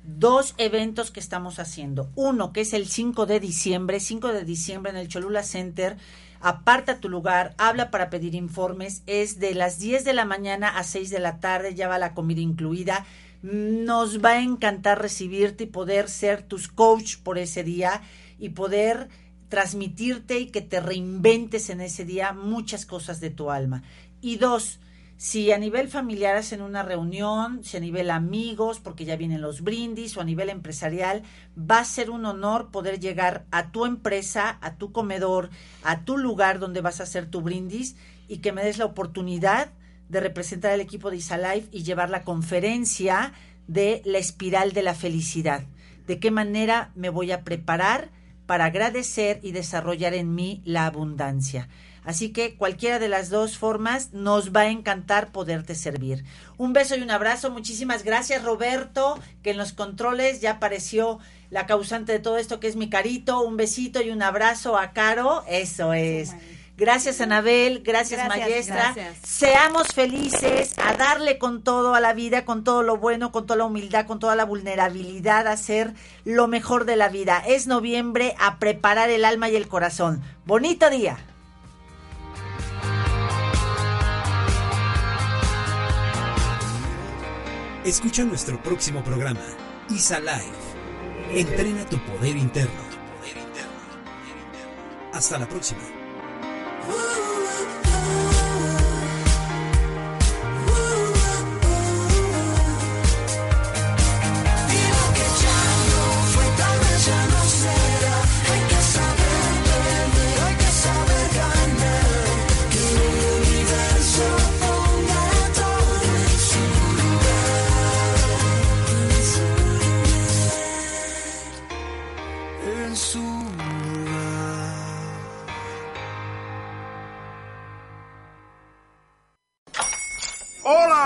dos eventos que estamos haciendo. Uno, que es el 5 de diciembre, 5 de diciembre en el Cholula Center. Aparta tu lugar, habla para pedir informes. Es de las 10 de la mañana a 6 de la tarde, ya va la comida incluida. Nos va a encantar recibirte y poder ser tus coach por ese día y poder transmitirte y que te reinventes en ese día muchas cosas de tu alma. Y dos, si a nivel familiar hacen una reunión, si a nivel amigos, porque ya vienen los brindis, o a nivel empresarial, va a ser un honor poder llegar a tu empresa, a tu comedor, a tu lugar donde vas a hacer tu brindis y que me des la oportunidad de representar al equipo de Isalife y llevar la conferencia de la espiral de la felicidad. De qué manera me voy a preparar para agradecer y desarrollar en mí la abundancia. Así que cualquiera de las dos formas nos va a encantar poderte servir. Un beso y un abrazo. Muchísimas gracias Roberto, que en los controles ya apareció la causante de todo esto, que es mi carito. Un besito y un abrazo a Caro. Eso es. Gracias, Anabel. Gracias, maestra. Seamos felices a darle con todo a la vida, con todo lo bueno, con toda la humildad, con toda la vulnerabilidad, a hacer lo mejor de la vida. Es noviembre, a preparar el alma y el corazón. Bonito día. Escucha nuestro próximo programa, Isa Live. Entrena tu poder interno. Hasta la próxima. Woo!